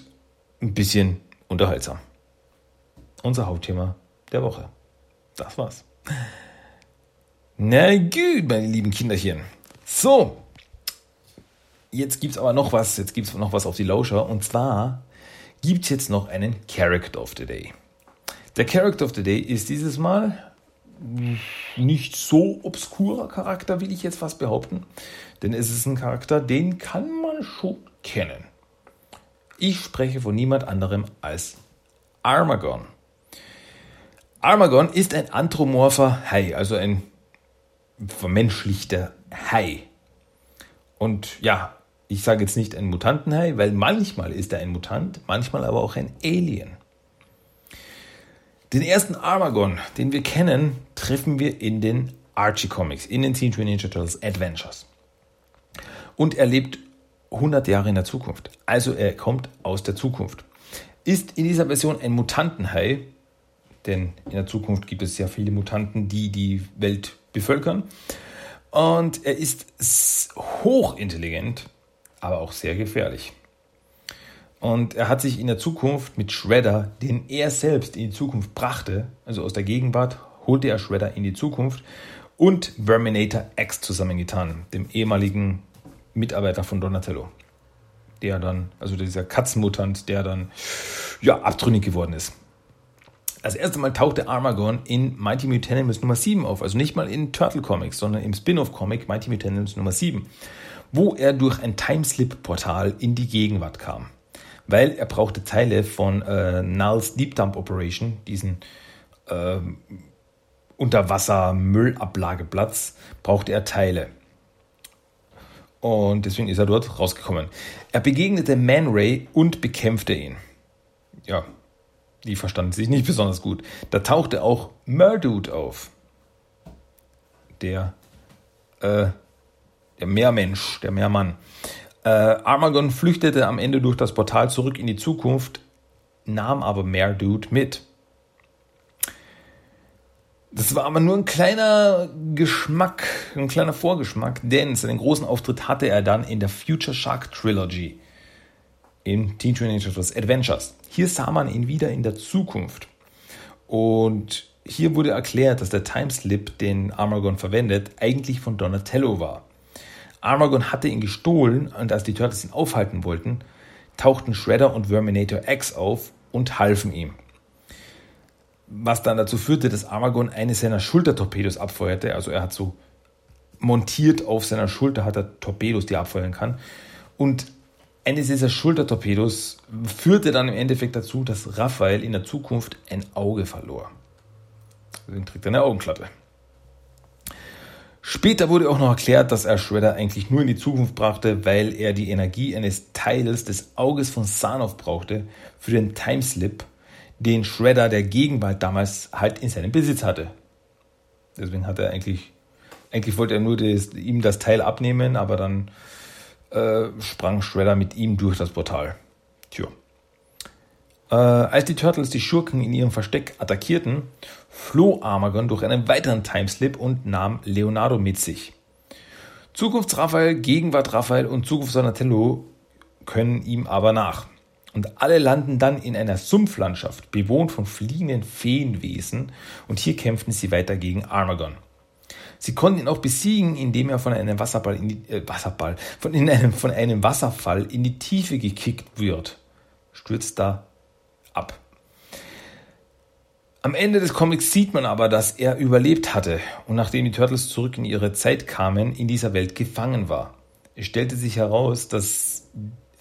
ein bisschen unterhaltsam. Unser Hauptthema der Woche. Das war's. Na gut, meine lieben Kinderchen. So, jetzt gibt's aber noch was, jetzt gibt's noch was auf die Lauscher und zwar gibt's jetzt noch einen Character of the Day. Der Character of the Day ist dieses Mal nicht so obskurer Charakter, will ich jetzt fast behaupten, denn es ist ein Charakter, den kann man schon kennen. Ich spreche von niemand anderem als Armagon. Armagon ist ein anthropomorpher Hai, also ein vermenschlichter Hai. Und ja, ich sage jetzt nicht ein Mutantenhai, weil manchmal ist er ein Mutant, manchmal aber auch ein Alien. Den ersten Armagon, den wir kennen, treffen wir in den Archie Comics, in den Teen Ninja Turtles Adventures. Und er lebt 100 Jahre in der Zukunft. Also er kommt aus der Zukunft. Ist in dieser Version ein Mutantenhai, denn in der Zukunft gibt es ja viele Mutanten, die die Welt bevölkern. Und er ist hochintelligent, aber auch sehr gefährlich. Und er hat sich in der Zukunft mit Shredder, den er selbst in die Zukunft brachte, also aus der Gegenwart, holte er Shredder in die Zukunft und Verminator X zusammengetan, dem ehemaligen Mitarbeiter von Donatello. Der dann, also dieser Katzenmutant, der dann ja abtrünnig geworden ist. Das erste Mal tauchte Armagon in Mighty Mutanimals Nummer 7 auf. Also nicht mal in Turtle Comics, sondern im Spin-off-Comic Mighty Mutanimals Nummer 7. Wo er durch ein Timeslip-Portal in die Gegenwart kam. Weil er brauchte Teile von äh, Nulls Deep Dump Operation, diesen äh, Unterwasser-Müllablageplatz, brauchte er Teile. Und deswegen ist er dort rausgekommen. Er begegnete Man Ray und bekämpfte ihn. Ja, die verstanden sich nicht besonders gut. Da tauchte auch Murdude auf. Der, äh, der Meermensch, der Meermann. Äh, Armagon flüchtete am Ende durch das Portal zurück in die Zukunft, nahm aber Murdude mit. Das war aber nur ein kleiner Geschmack, ein kleiner Vorgeschmack, denn seinen großen Auftritt hatte er dann in der Future Shark Trilogy in Teen Teenage Adventures. Hier sah man ihn wieder in der Zukunft. Und hier wurde erklärt, dass der Timeslip, den Armagon verwendet, eigentlich von Donatello war. Armagon hatte ihn gestohlen und als die Turtles ihn aufhalten wollten, tauchten Shredder und Verminator X auf und halfen ihm. Was dann dazu führte, dass Armagon eine seiner Schultertorpedos abfeuerte. Also er hat so montiert auf seiner Schulter hat er Torpedos, die er abfeuern kann. Und eines dieser Schultertorpedos führte dann im Endeffekt dazu, dass Raphael in der Zukunft ein Auge verlor. Deswegen trägt er eine Augenklappe. Später wurde auch noch erklärt, dass er Shredder eigentlich nur in die Zukunft brachte, weil er die Energie eines Teils des Auges von Sarnoff brauchte für den Timeslip, den Shredder der Gegenwart damals halt in seinem Besitz hatte. Deswegen hat er eigentlich, eigentlich wollte er nur das, ihm das Teil abnehmen, aber dann äh, sprang Shredder mit ihm durch das Portal. Tja. Äh, als die Turtles die Schurken in ihrem Versteck attackierten, floh Armagon durch einen weiteren Timeslip und nahm Leonardo mit sich. Zukunfts-Raphael, Gegenwart-Raphael und Zukunfts-Donatello können ihm aber nach. Und alle landen dann in einer Sumpflandschaft, bewohnt von fliegenden Feenwesen, und hier kämpften sie weiter gegen Armagon. Sie konnten ihn auch besiegen, indem er von einem Wasserball in die, äh, Wasserball, von, in einem, von einem Wasserfall in die Tiefe gekickt wird. Stürzt da ab. Am Ende des Comics sieht man aber, dass er überlebt hatte und nachdem die Turtles zurück in ihre Zeit kamen, in dieser Welt gefangen war. Es stellte sich heraus, dass,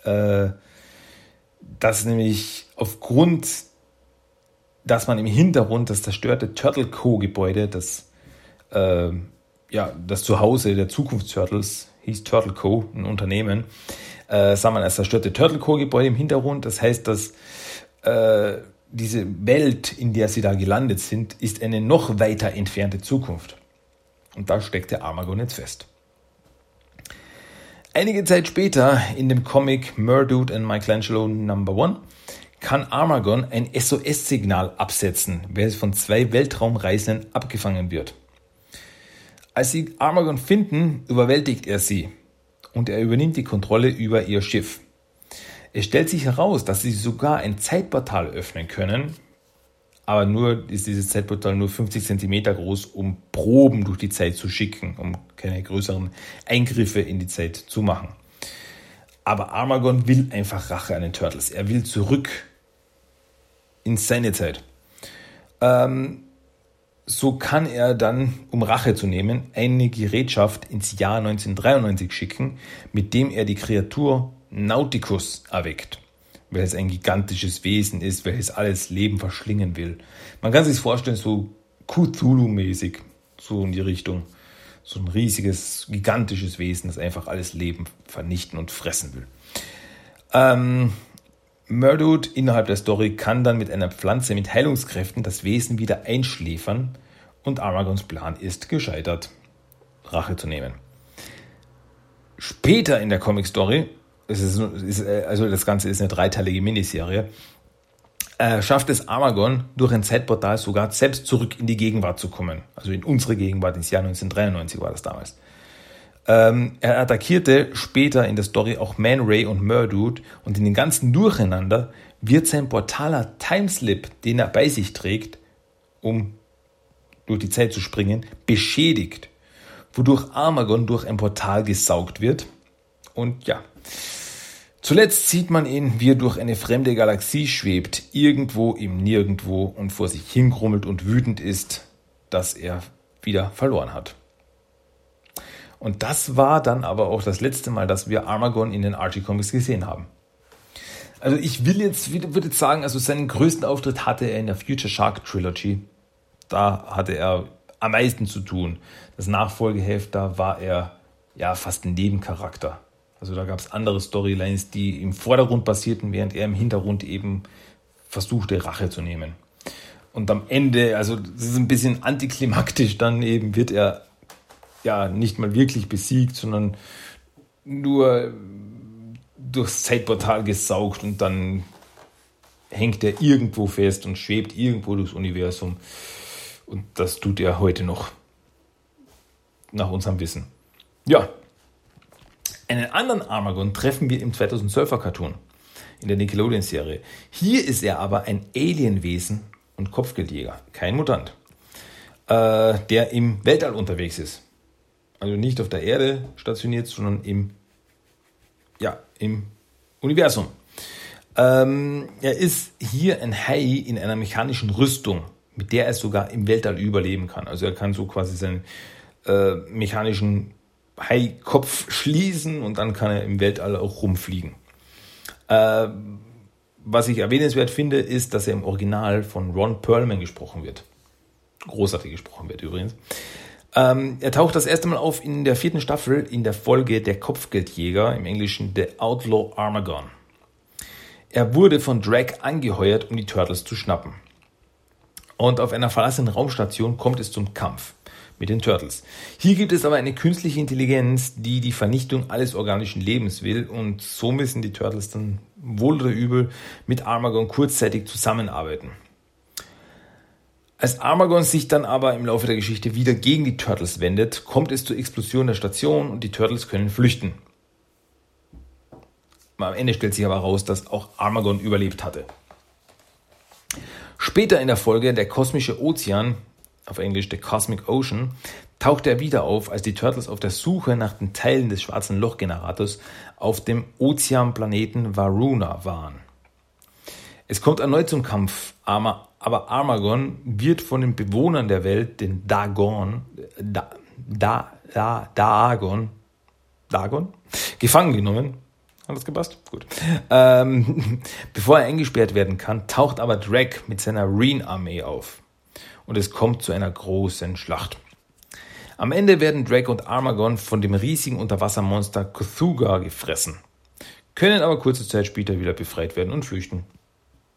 äh, dass nämlich aufgrund, dass man im Hintergrund das zerstörte Turtle Co. Gebäude, das, äh, ja, das Zuhause der Zukunftsturtles hieß Turtle Co., ein Unternehmen, äh, sah man das zerstörte Turtle Co. Gebäude im Hintergrund. Das heißt, dass äh, diese Welt, in der sie da gelandet sind, ist eine noch weiter entfernte Zukunft. Und da steckt der Armagon jetzt fest. Einige Zeit später, in dem Comic Murdude and Michelangelo Number One, kann Armagon ein SOS-Signal absetzen, welches von zwei Weltraumreisenden abgefangen wird. Als sie Armagon finden, überwältigt er sie und er übernimmt die Kontrolle über ihr Schiff. Es stellt sich heraus, dass sie sogar ein Zeitportal öffnen können, aber nur ist dieses Zeitportal nur 50 cm groß, um Proben durch die Zeit zu schicken, um keine größeren Eingriffe in die Zeit zu machen. Aber Armagon will einfach Rache an den Turtles. Er will zurück in seine Zeit. Ähm, so kann er dann, um Rache zu nehmen, eine Gerätschaft ins Jahr 1993 schicken, mit dem er die Kreatur Nauticus erweckt, welches ein gigantisches Wesen ist, welches alles Leben verschlingen will. Man kann sich vorstellen, so Cthulhu-mäßig, so in die Richtung. So ein riesiges, gigantisches Wesen, das einfach alles Leben vernichten und fressen will. Ähm, Murdood innerhalb der Story kann dann mit einer Pflanze mit Heilungskräften das Wesen wieder einschläfern und Aragons Plan ist gescheitert, Rache zu nehmen. Später in der Comic-Story es ist, ist, äh, also das Ganze ist eine dreiteilige Miniserie, äh, schafft es Armagon durch ein Zeitportal sogar selbst zurück in die Gegenwart zu kommen. Also in unsere Gegenwart, ins Jahr 1993 war das damals. Ähm, er attackierte später in der Story auch Man Ray und Murdude und in dem ganzen Durcheinander wird sein portaler Timeslip, den er bei sich trägt, um durch die Zeit zu springen, beschädigt, wodurch Armagon durch ein Portal gesaugt wird. Und ja, Zuletzt sieht man ihn, wie er durch eine fremde Galaxie schwebt, irgendwo im Nirgendwo und vor sich hinkrummelt und wütend ist, dass er wieder verloren hat. Und das war dann aber auch das letzte Mal, dass wir Armagon in den Archie Comics gesehen haben. Also ich will jetzt, würde jetzt sagen, also seinen größten Auftritt hatte er in der Future Shark Trilogy. Da hatte er am meisten zu tun. Das Nachfolgeheft, da war er ja fast ein Nebencharakter. Also da gab es andere Storylines, die im Vordergrund passierten, während er im Hintergrund eben versuchte, Rache zu nehmen. Und am Ende, also das ist ein bisschen antiklimaktisch, dann eben wird er ja nicht mal wirklich besiegt, sondern nur durchs Zeitportal gesaugt und dann hängt er irgendwo fest und schwebt irgendwo durchs Universum. Und das tut er heute noch. Nach unserem Wissen. Ja, einen anderen Armagon treffen wir im 2012er Cartoon, in der Nickelodeon-Serie. Hier ist er aber ein Alienwesen und Kopfgeldjäger, kein Mutant, äh, der im Weltall unterwegs ist. Also nicht auf der Erde stationiert, sondern im, ja, im Universum. Ähm, er ist hier ein Hai in einer mechanischen Rüstung, mit der er sogar im Weltall überleben kann. Also er kann so quasi seinen äh, mechanischen Haikopf schließen und dann kann er im Weltall auch rumfliegen. Äh, was ich erwähnenswert finde, ist, dass er im Original von Ron Perlman gesprochen wird. Großartig gesprochen wird übrigens. Ähm, er taucht das erste Mal auf in der vierten Staffel in der Folge Der Kopfgeldjäger, im Englischen The Outlaw Armagon. Er wurde von Drake angeheuert, um die Turtles zu schnappen. Und auf einer verlassenen Raumstation kommt es zum Kampf mit den Turtles. Hier gibt es aber eine künstliche Intelligenz, die die Vernichtung alles organischen Lebens will und so müssen die Turtles dann wohl oder übel mit Armagon kurzzeitig zusammenarbeiten. Als Armagon sich dann aber im Laufe der Geschichte wieder gegen die Turtles wendet, kommt es zur Explosion der Station und die Turtles können flüchten. Am Ende stellt sich aber heraus, dass auch Armagon überlebt hatte. Später in der Folge Der kosmische Ozean auf Englisch The Cosmic Ocean, taucht er wieder auf, als die Turtles auf der Suche nach den Teilen des schwarzen Lochgenerators auf dem Ozeanplaneten Varuna waren. Es kommt erneut zum Kampf, aber Armagon wird von den Bewohnern der Welt, den Dagon, da, da, da, Dagon, Dagon, gefangen genommen. Hat das gepasst? Gut. Ähm, <laughs> bevor er eingesperrt werden kann, taucht aber Drake mit seiner Reen-Armee auf und es kommt zu einer großen Schlacht. Am Ende werden Drake und Armagon von dem riesigen Unterwassermonster Cthulhu gefressen, können aber kurze Zeit später wieder befreit werden und flüchten.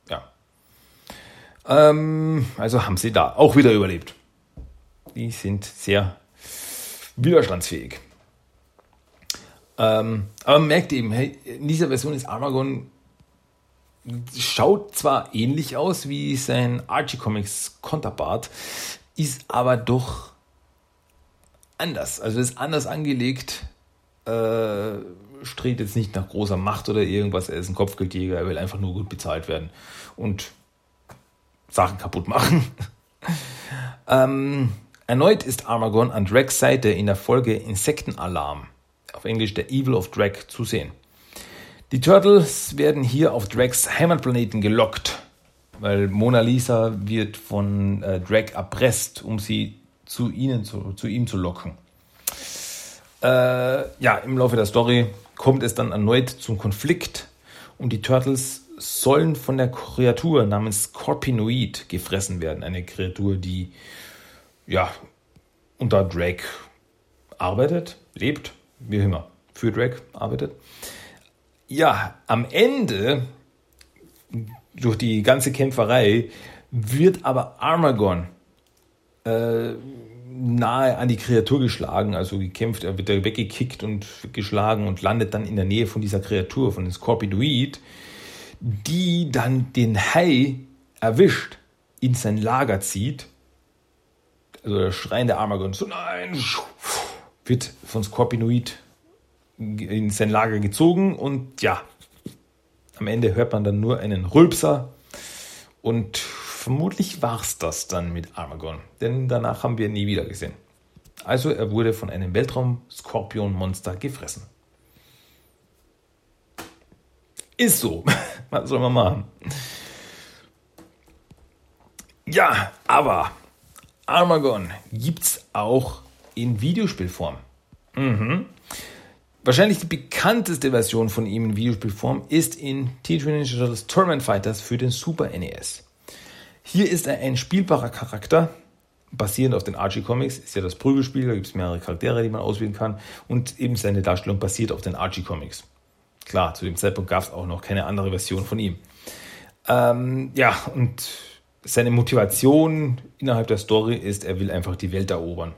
Ja. Ähm, also haben sie da auch wieder überlebt. Die sind sehr widerstandsfähig. Ähm, aber man merkt eben, hey, in dieser Version ist Armagon schaut zwar ähnlich aus wie sein Archie Comics Konterpart, ist aber doch anders. Also ist anders angelegt, äh, strebt jetzt nicht nach großer Macht oder irgendwas. Er ist ein Kopfgeldjäger, er will einfach nur gut bezahlt werden und Sachen kaputt machen. <laughs> ähm, erneut ist Armagon an Drags Seite in der Folge Insektenalarm, auf Englisch der Evil of Drag, zu sehen. Die Turtles werden hier auf Drags Heimatplaneten gelockt, weil Mona Lisa wird von äh, Drag erpresst, um sie zu ihnen zu, zu ihm zu locken. Äh, ja, im Laufe der Story kommt es dann erneut zum Konflikt und die Turtles sollen von der Kreatur namens Scorpinoid gefressen werden. Eine Kreatur, die ja unter Drag arbeitet, lebt, wie immer, für Drag arbeitet. Ja, am Ende, durch die ganze Kämpferei, wird aber Armagon äh, nahe an die Kreatur geschlagen, also gekämpft, er wird weggekickt und geschlagen und landet dann in der Nähe von dieser Kreatur, von dem Scorpidoid, die dann den Hai erwischt, in sein Lager zieht. Also der schreiende Armagon, so nein, wird von Scorpinoid in sein Lager gezogen und ja, am Ende hört man dann nur einen Rülpser und vermutlich war es das dann mit Armagon, denn danach haben wir ihn nie wieder gesehen. Also er wurde von einem Weltraum-Skorpion-Monster gefressen. Ist so. <laughs> Was soll man machen? Ja, aber Armagon gibt's auch in Videospielform. Mhm. Wahrscheinlich die bekannteste Version von ihm in Videospielform ist in Teenage Mutant Ninja Turtles Tournament Fighters für den Super NES. Hier ist er ein spielbarer Charakter, basierend auf den Archie Comics, ist ja das Prügelspiel, da gibt es mehrere Charaktere, die man auswählen kann und eben seine Darstellung basiert auf den Archie Comics. Klar, zu dem Zeitpunkt gab es auch noch keine andere Version von ihm. Ähm, ja, und seine Motivation innerhalb der Story ist, er will einfach die Welt erobern.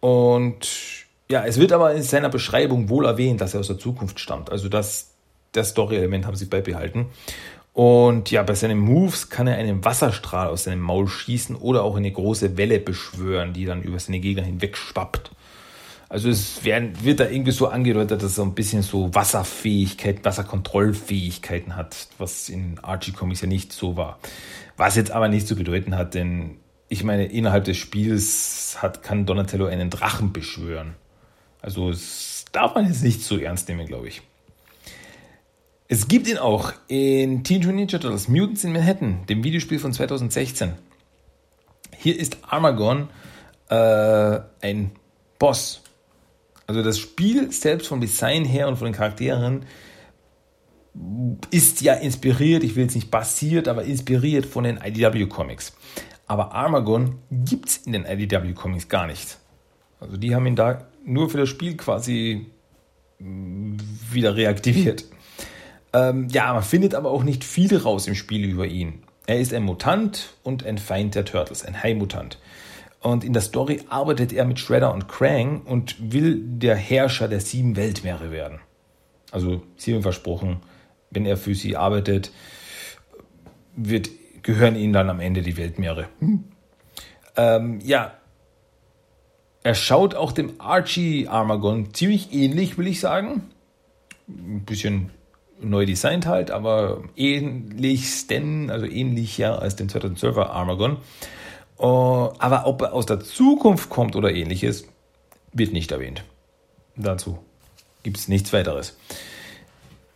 Und ja, es wird aber in seiner Beschreibung wohl erwähnt, dass er aus der Zukunft stammt. Also das, das Story-Element haben sie beibehalten. Und ja, bei seinen Moves kann er einen Wasserstrahl aus seinem Maul schießen oder auch eine große Welle beschwören, die dann über seine Gegner hinweg schwappt. Also es werden, wird da irgendwie so angedeutet, dass er ein bisschen so Wasserfähigkeit, Wasserkontrollfähigkeiten hat, was in Archie Comics ja nicht so war. Was jetzt aber nicht zu bedeuten hat, denn ich meine, innerhalb des Spiels hat, kann Donatello einen Drachen beschwören. Also das darf man jetzt nicht so ernst nehmen, glaube ich. Es gibt ihn auch in Teenage Mutant Ninja Turtles Mutants in Manhattan, dem Videospiel von 2016. Hier ist Armagon äh, ein Boss. Also das Spiel selbst vom Design her und von den Charakteren ist ja inspiriert, ich will jetzt nicht basiert, aber inspiriert von den IDW Comics. Aber Armagon gibt es in den IDW Comics gar nicht. Also die haben ihn da nur für das Spiel quasi mm, wieder reaktiviert. Ähm, ja, man findet aber auch nicht viel raus im Spiel über ihn. Er ist ein Mutant und ein Feind der Turtles, ein High-Mutant. Und in der Story arbeitet er mit Shredder und Krang und will der Herrscher der sieben Weltmeere werden. Also sie haben versprochen, wenn er für sie arbeitet, wird, gehören ihnen dann am Ende die Weltmeere. Hm. Ähm, ja, er schaut auch dem Archie Armagon ziemlich ähnlich, will ich sagen. Ein bisschen neu designt halt, aber ähnlichsten, also ähnlicher als den 2012er Armagon. Uh, aber ob er aus der Zukunft kommt oder ähnliches, wird nicht erwähnt. Dazu gibt es nichts weiteres.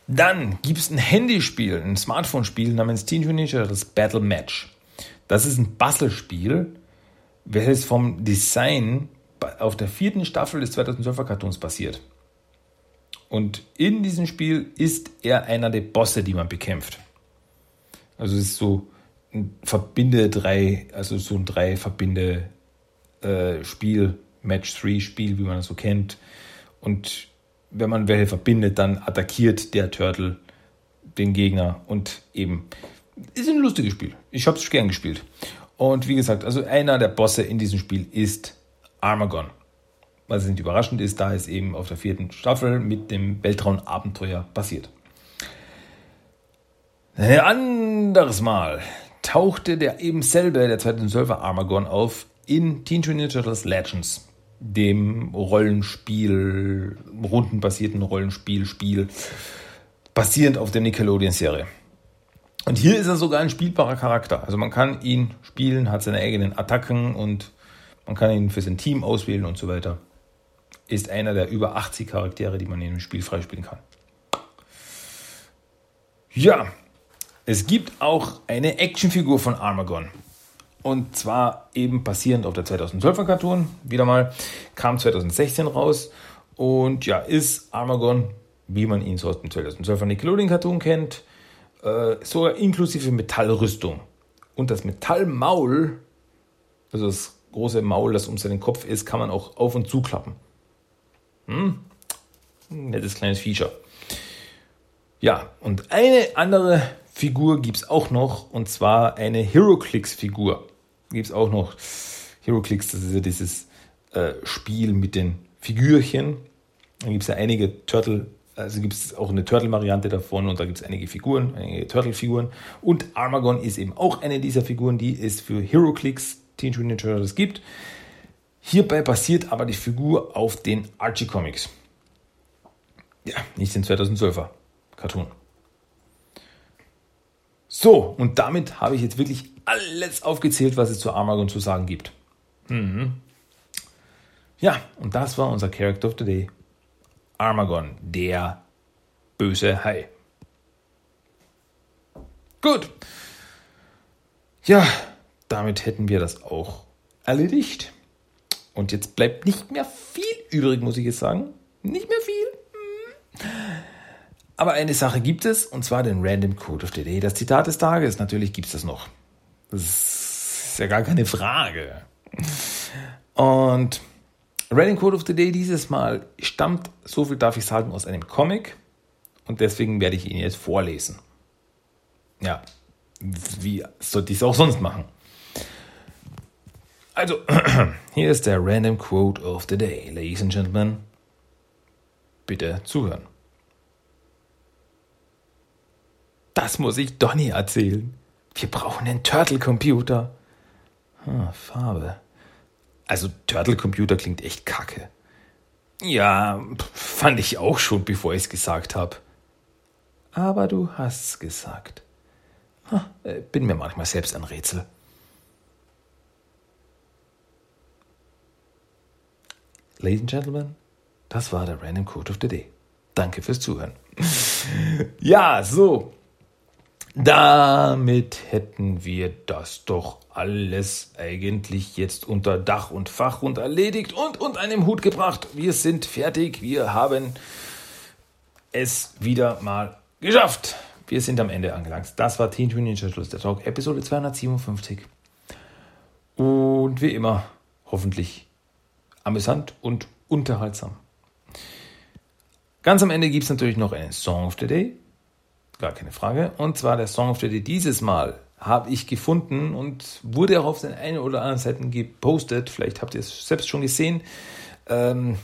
Dann gibt es ein Handyspiel, ein Smartphone-Spiel namens Teen Mutant Ninja das Battle Match. Das ist ein Bastelspiel, welches vom Design auf der vierten Staffel des 2012er Cartoons basiert. Und in diesem Spiel ist er einer der Bosse, die man bekämpft. Also es ist so ein Verbinde drei, also so ein drei Verbinde äh, Spiel, Match 3 Spiel, wie man das so kennt. Und wenn man welche verbindet, dann attackiert der Turtle den Gegner und eben ist ein lustiges Spiel. Ich habe es gern gespielt. Und wie gesagt, also einer der Bosse in diesem Spiel ist Armagon. Was nicht überraschend ist, da es eben auf der vierten Staffel mit dem Weltraumabenteuer passiert. Ein anderes Mal tauchte der eben selber, der 2012er Armagon auf in Teen Ninja Turtles Legends, dem Rollenspiel, rundenbasierten Rollenspiel, Spiel, basierend auf der Nickelodeon-Serie. Und hier ist er sogar ein spielbarer Charakter. Also man kann ihn spielen, hat seine eigenen Attacken und man kann ihn für sein Team auswählen und so weiter. Ist einer der über 80 Charaktere, die man in dem Spiel freispielen kann. Ja, es gibt auch eine Actionfigur von Armagon. Und zwar eben basierend auf der 2012er Cartoon. Wieder mal kam 2016 raus. Und ja, ist Armagon, wie man ihn so aus dem 2012er Nickelodeon Cartoon kennt, äh, sogar inklusive Metallrüstung. Und das Metallmaul, also das große Maul, das um seinen Kopf ist, kann man auch auf und zuklappen. Hm? Nettes kleines Feature. Ja, und eine andere Figur gibt es auch noch, und zwar eine HeroClix-Figur. Gibt es auch noch. HeroClix, das ist ja dieses äh, Spiel mit den Figürchen. Da gibt es ja einige Turtle, also gibt es auch eine Turtle-Variante davon und da gibt es einige Figuren, einige Turtle-Figuren. Und Armagon ist eben auch eine dieser Figuren, die es für HeroClix Teenage Mutant Ninja Turtles gibt. Hierbei basiert aber die Figur auf den Archie Comics. Ja, nicht den 2012er Cartoon. So, und damit habe ich jetzt wirklich alles aufgezählt, was es zu Armagon zu sagen gibt. Mhm. Ja, und das war unser Character of the Day. Armagon, der böse Hai. Gut. Ja, damit hätten wir das auch erledigt. Und jetzt bleibt nicht mehr viel übrig, muss ich jetzt sagen. Nicht mehr viel. Aber eine Sache gibt es, und zwar den Random Code of the Day. Das Zitat des Tages, natürlich gibt es das noch. Das ist ja gar keine Frage. Und Random Code of the Day dieses Mal stammt, so viel darf ich sagen, aus einem Comic. Und deswegen werde ich ihn jetzt vorlesen. Ja, wie sollte ich es auch sonst machen? Also, <clears throat> hier ist der Random Quote of the Day, Ladies and Gentlemen. Bitte zuhören. Das muss ich Donny erzählen. Wir brauchen einen Turtle-Computer. Ah, Farbe. Also Turtle-Computer klingt echt kacke. Ja, fand ich auch schon, bevor ich es gesagt habe. Aber du hast's gesagt. Ha, äh, bin mir manchmal selbst ein Rätsel. Ladies and Gentlemen, das war der Random Code of the Day. Danke fürs Zuhören. <laughs> ja, so. Damit hätten wir das doch alles eigentlich jetzt unter Dach und Fach und erledigt und unter einem Hut gebracht. Wir sind fertig. Wir haben es wieder mal geschafft. Wir sind am Ende angelangt. Das war Teen Ninja Turtles, der Talk, Episode 257. Und wie immer, hoffentlich amüsant und unterhaltsam. Ganz am Ende gibt es natürlich noch einen Song of the Day. Gar keine Frage. Und zwar der Song of the Day dieses Mal habe ich gefunden und wurde auch auf den einen oder anderen Seiten gepostet. Vielleicht habt ihr es selbst schon gesehen. Ähm,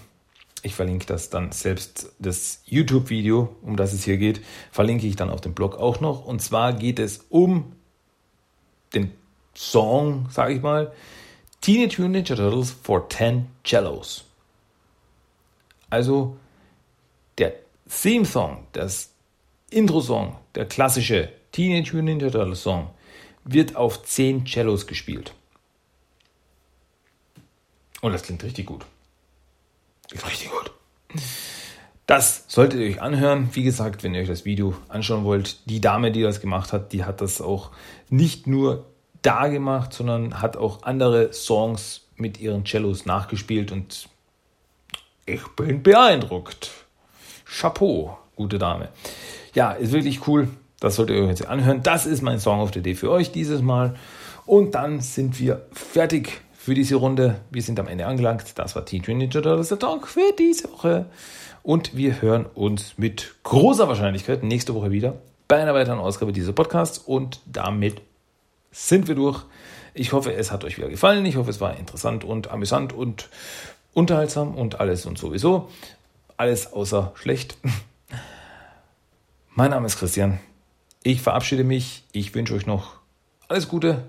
ich verlinke das dann selbst, das YouTube-Video, um das es hier geht, verlinke ich dann auf dem Blog auch noch. Und zwar geht es um den Song, sage ich mal, Teenage Mutant Ninja Turtles for 10 Cellos. Also der Theme-Song, das Intro-Song, der klassische Teenage Mutant Ninja Turtles Song, wird auf 10 Cellos gespielt. Und das klingt richtig gut. Klingt richtig gut. Das solltet ihr euch anhören. Wie gesagt, wenn ihr euch das Video anschauen wollt, die Dame, die das gemacht hat, die hat das auch nicht nur da gemacht, sondern hat auch andere Songs mit ihren Cellos nachgespielt und ich bin beeindruckt. Chapeau, gute Dame. Ja, ist wirklich cool. Das solltet ihr euch jetzt anhören. Das ist mein Song of the Day für euch dieses Mal. Und dann sind wir fertig für diese Runde. Wir sind am Ende angelangt. Das war Teen Ninja Turtles The Talk für diese Woche. Und wir hören uns mit großer Wahrscheinlichkeit nächste Woche wieder bei einer weiteren Ausgabe dieses Podcasts. Und damit sind wir durch. Ich hoffe, es hat euch wieder gefallen. Ich hoffe, es war interessant und amüsant und unterhaltsam und alles und sowieso. Alles außer schlecht. Mein Name ist Christian. Ich verabschiede mich. Ich wünsche euch noch alles Gute.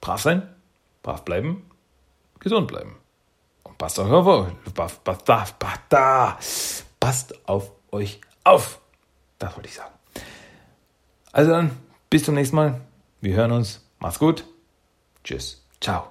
Brav sein, brav bleiben, gesund bleiben. Und passt auf, passt, passt, passt auf euch auf. Das wollte ich sagen. Also dann, bis zum nächsten Mal. Wir hören uns. Macht's gut. Tschüss. Ciao.